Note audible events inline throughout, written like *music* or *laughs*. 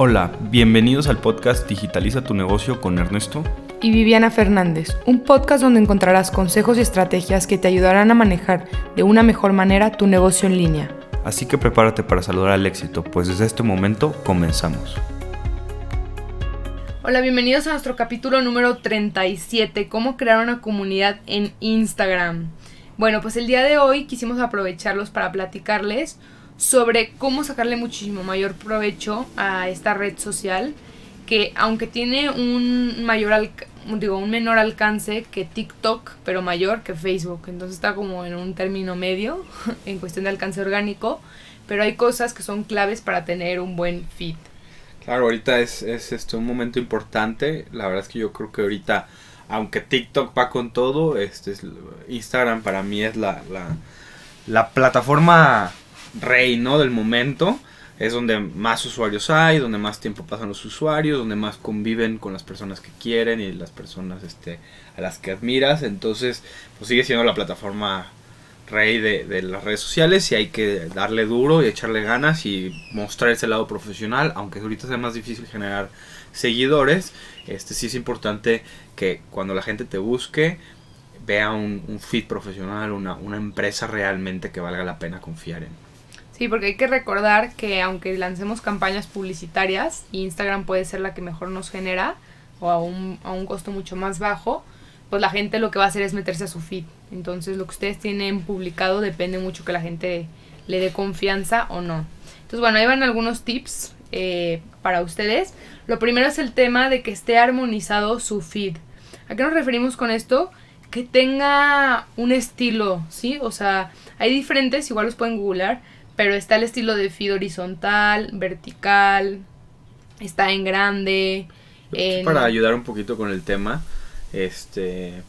Hola, bienvenidos al podcast Digitaliza tu negocio con Ernesto y Viviana Fernández, un podcast donde encontrarás consejos y estrategias que te ayudarán a manejar de una mejor manera tu negocio en línea. Así que prepárate para saludar al éxito, pues desde este momento comenzamos. Hola, bienvenidos a nuestro capítulo número 37, cómo crear una comunidad en Instagram. Bueno, pues el día de hoy quisimos aprovecharlos para platicarles sobre cómo sacarle muchísimo mayor provecho a esta red social que aunque tiene un mayor digo, un menor alcance que TikTok, pero mayor que Facebook. Entonces está como en un término medio *laughs* en cuestión de alcance orgánico, pero hay cosas que son claves para tener un buen feed. Claro, ahorita es, es este, un momento importante. La verdad es que yo creo que ahorita, aunque TikTok va con todo, este es, Instagram para mí es la, la plataforma rey, ¿no? Del momento. Es donde más usuarios hay, donde más tiempo pasan los usuarios, donde más conviven con las personas que quieren y las personas este, a las que admiras. Entonces, pues sigue siendo la plataforma rey de, las redes sociales y hay que darle duro y echarle ganas y mostrar ese lado profesional, aunque ahorita sea más difícil generar seguidores, este sí es importante que cuando la gente te busque vea un, un feed profesional, una, una empresa realmente que valga la pena confiar en. Sí, porque hay que recordar que aunque lancemos campañas publicitarias, Instagram puede ser la que mejor nos genera o a un, a un costo mucho más bajo, pues la gente lo que va a hacer es meterse a su feed. Entonces lo que ustedes tienen publicado depende mucho que la gente le dé confianza o no. Entonces bueno, ahí van algunos tips eh, para ustedes. Lo primero es el tema de que esté armonizado su feed. ¿A qué nos referimos con esto? Que tenga un estilo, ¿sí? O sea, hay diferentes, igual los pueden googlear, pero está el estilo de feed horizontal, vertical, está en grande. Para ayudar un poquito con el tema, este,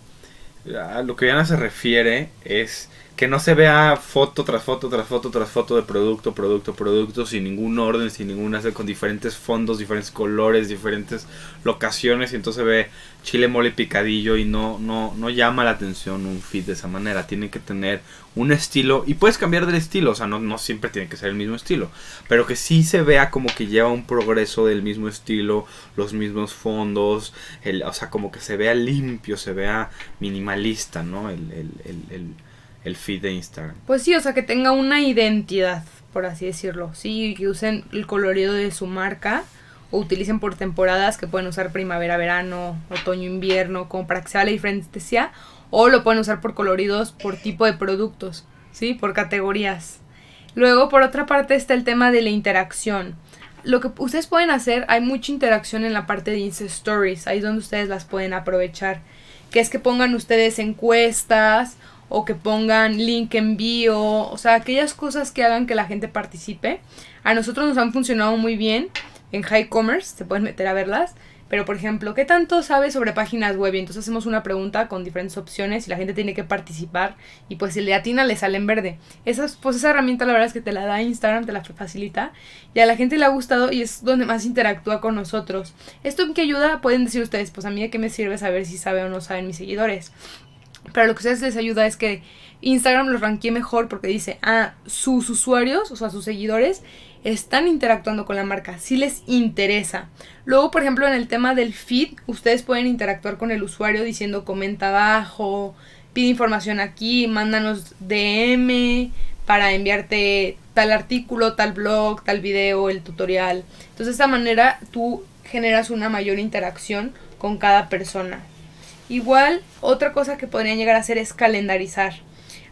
a lo que Diana se refiere es que no se vea foto tras foto tras foto tras foto de producto, producto, producto, sin ningún orden, sin ninguna, con diferentes fondos, diferentes colores, diferentes locaciones, y entonces ve chile mole picadillo y no, no, no llama la atención un feed de esa manera. Tiene que tener un estilo, y puedes cambiar del estilo, o sea, no, no siempre tiene que ser el mismo estilo, pero que sí se vea como que lleva un progreso del mismo estilo, los mismos fondos, el, o sea, como que se vea limpio, se vea minimalista, ¿no? el, el, el el feed de Instagram. Pues sí, o sea, que tenga una identidad, por así decirlo. Sí, que usen el colorido de su marca o utilicen por temporadas que pueden usar primavera, verano, otoño, invierno, como para que sea la diferencia. O lo pueden usar por coloridos por tipo de productos, ¿sí? Por categorías. Luego, por otra parte, está el tema de la interacción. Lo que ustedes pueden hacer, hay mucha interacción en la parte de Insta Stories, ahí es donde ustedes las pueden aprovechar. Que es que pongan ustedes encuestas o que pongan link envío, o sea, aquellas cosas que hagan que la gente participe. A nosotros nos han funcionado muy bien en High Commerce, se pueden meter a verlas. Pero, por ejemplo, ¿qué tanto sabes sobre páginas web? Y entonces hacemos una pregunta con diferentes opciones y la gente tiene que participar. Y pues si le atina, le sale en verde. Esas, pues esa herramienta la verdad es que te la da Instagram, te la facilita. Y a la gente le ha gustado y es donde más interactúa con nosotros. ¿Esto en qué ayuda? Pueden decir ustedes, pues a mí de qué me sirve saber si sabe o no saben mis seguidores. Pero lo que ustedes les ayuda es que Instagram los ranquee mejor porque dice, ah, sus usuarios, o sea, sus seguidores, están interactuando con la marca, si les interesa. Luego, por ejemplo, en el tema del feed, ustedes pueden interactuar con el usuario diciendo comenta abajo, pide información aquí, mándanos DM para enviarte tal artículo, tal blog, tal video, el tutorial. Entonces, de esta manera tú generas una mayor interacción con cada persona. Igual, otra cosa que podrían llegar a hacer es calendarizar.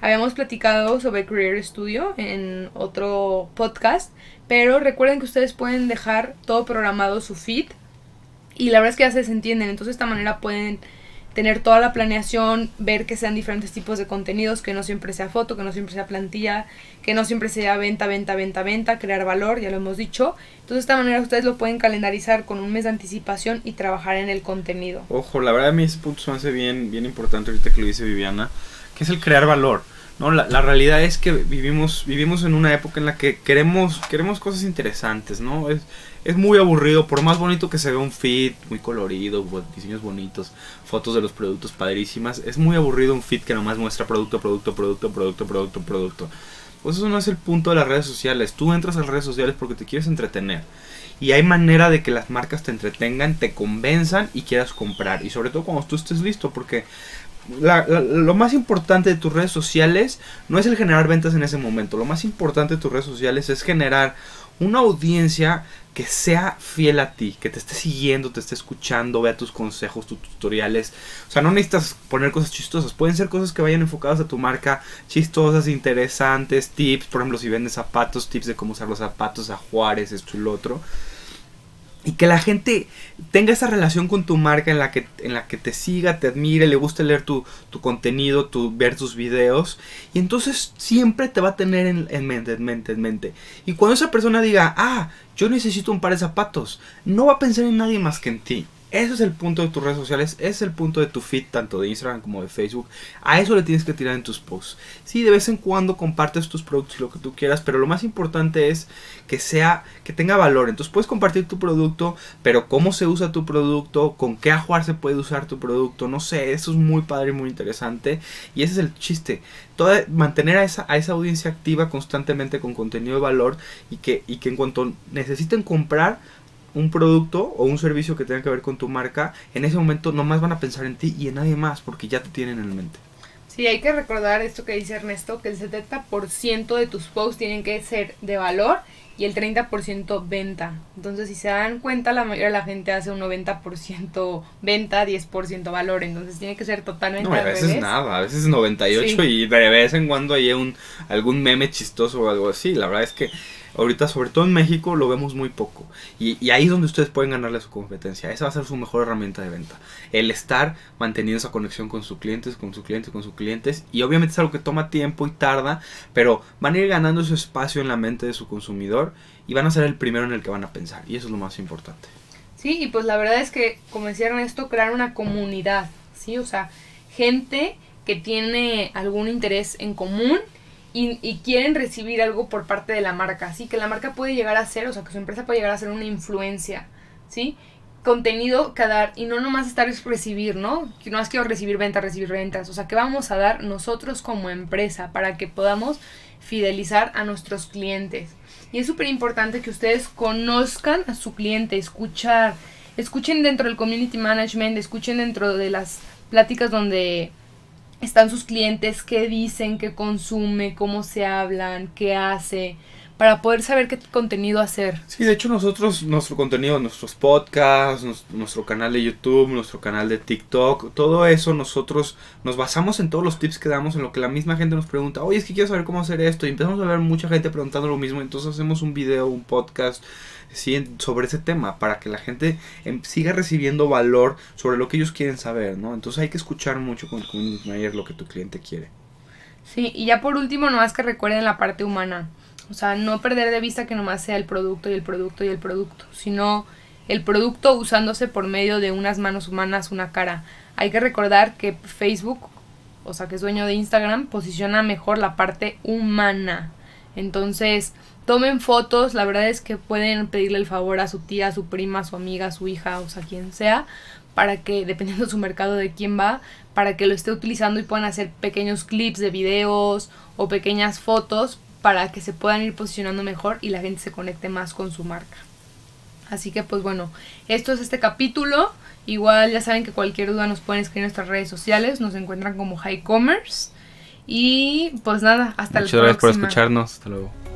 Habíamos platicado sobre Career Studio en otro podcast, pero recuerden que ustedes pueden dejar todo programado su feed y la verdad es que ya se entienden, entonces de esta manera pueden tener toda la planeación, ver que sean diferentes tipos de contenidos, que no siempre sea foto, que no siempre sea plantilla, que no siempre sea venta, venta, venta, venta, crear valor, ya lo hemos dicho. Entonces de esta manera ustedes lo pueden calendarizar con un mes de anticipación y trabajar en el contenido. Ojo, la verdad a mí ese punto se hace bien, bien importante ahorita que lo dice Viviana, que es el crear valor. No, la, la, realidad es que vivimos, vivimos en una época en la que queremos, queremos cosas interesantes, ¿no? Es, es muy aburrido, por más bonito que se vea un feed, muy colorido, diseños bonitos, fotos de los productos padrísimas, es muy aburrido un feed que nomás muestra producto, producto, producto, producto, producto, producto. Pues eso no es el punto de las redes sociales. Tú entras a las redes sociales porque te quieres entretener. Y hay manera de que las marcas te entretengan, te convenzan y quieras comprar. Y sobre todo cuando tú estés listo, porque lo más importante de tus redes sociales no es el generar ventas en ese momento. Lo más importante de tus redes sociales es generar una audiencia que sea fiel a ti, que te esté siguiendo, te esté escuchando, vea tus consejos, tus tutoriales. O sea, no necesitas poner cosas chistosas. Pueden ser cosas que vayan enfocadas a tu marca, chistosas, interesantes, tips. Por ejemplo, si vendes zapatos, tips de cómo usar los zapatos a Juárez, esto y lo otro y que la gente tenga esa relación con tu marca en la que, en la que te siga, te admire, le guste leer tu, contenido, tu, ver tus videos. Y entonces siempre te va a tener en, en, mente, en mente, en mente. Y cuando esa persona diga, ah, yo necesito un par de zapatos, no va a pensar en nadie más que en ti. Ese es el punto de tus redes sociales, ese es el punto de tu feed, tanto de Instagram como de Facebook. A eso le tienes que tirar en tus posts. Sí, de vez en cuando compartes tus productos y lo que tú quieras, pero lo más importante es que sea, que tenga valor. Entonces puedes compartir tu producto, pero cómo se usa tu producto, con qué ajuar se puede usar tu producto, no sé, eso es muy padre y muy interesante. Y ese es el chiste. Mantener a esa, a esa audiencia activa constantemente con contenido de valor y que, y que en cuanto necesiten comprar, un producto o un servicio que tenga que ver con tu marca, en ese momento nomás van a pensar en ti y en nadie más porque ya te tienen en mente. Sí, hay que recordar esto que dice Ernesto, que el 70% de tus posts tienen que ser de valor y el 30% venta. Entonces, si se dan cuenta, la mayoría de la gente hace un 90% venta, 10% valor. Entonces, tiene que ser totalmente No, a veces nada, a veces 98 y de vez en cuando hay un, algún meme chistoso o algo así. La verdad es que Ahorita, sobre todo en México, lo vemos muy poco. Y, ahí es donde ustedes pueden ganarle a su competencia. Esa va a ser su mejor herramienta de venta. El estar manteniendo esa conexión con sus clientes, con sus clientes, con sus clientes. Y obviamente es algo que toma tiempo y tarda, pero van a ir ganando ese espacio en la mente de su consumidor y van a ser el primero en el que van a pensar. Y eso es lo más importante. Sí, y pues la verdad es que, como decía Ernesto, crear una comunidad, ¿sí? O sea, gente que tiene algún interés en común y, quieren recibir algo por parte de la marca, ¿sí? Que la marca puede llegar a ser, o sea, que su empresa puede llegar a ser una influencia, ¿sí? Contenido que dar y no nomás estar es recibir, ¿no? Que no es que recibir ventas, recibir ventas, o sea, que vamos a dar nosotros como empresa para que podamos fidelizar a nuestros clientes. Y es súper importante que ustedes conozcan a su cliente, escuchar, escuchen dentro del community management, escuchen dentro de las pláticas donde están sus clientes, qué dicen, qué consume, cómo se hablan, qué hace, para poder saber qué contenido hacer. Sí, de hecho nosotros, nuestro contenido, nuestros podcasts, nuestro canal de YouTube, nuestro canal de TikTok, todo eso nosotros nos basamos en todos los tips que damos, en lo que la misma gente nos pregunta, oye, es que quiero saber cómo hacer esto, y empezamos a ver mucha gente preguntando lo mismo, entonces hacemos un video, un podcast sobre ese tema para que la gente em, siga recibiendo valor sobre lo que ellos quieren saber, ¿no? Entonces hay que escuchar mucho con el community manager lo que tu cliente quiere. Sí, y ya por último, nomás que recuerden la parte humana. O sea, no perder de vista que nomás sea el producto y el producto y el producto, sino el producto usándose por medio de unas manos humanas, una cara. Hay que recordar que Facebook, o sea, que es dueño de Instagram, posiciona mejor la parte humana. Entonces, tomen fotos, la verdad es que pueden pedirle el favor a su tía, a su prima, a su amiga, su hija, o sea, quien sea, para que, *laughs* dependiendo de su mercado de quién va, para que lo esté utilizando y puedan hacer pequeños clips de videos o pequeñas fotos para que se puedan ir posicionando mejor y la gente se conecte más con su marca. Así que pues bueno, esto es este capítulo. Igual ya saben que cualquier duda nos pueden escribir en nuestras redes sociales. Nos encuentran como High Commerce. Y pues nada, hasta la próxima. Muchas gracias por escucharnos. Hasta luego.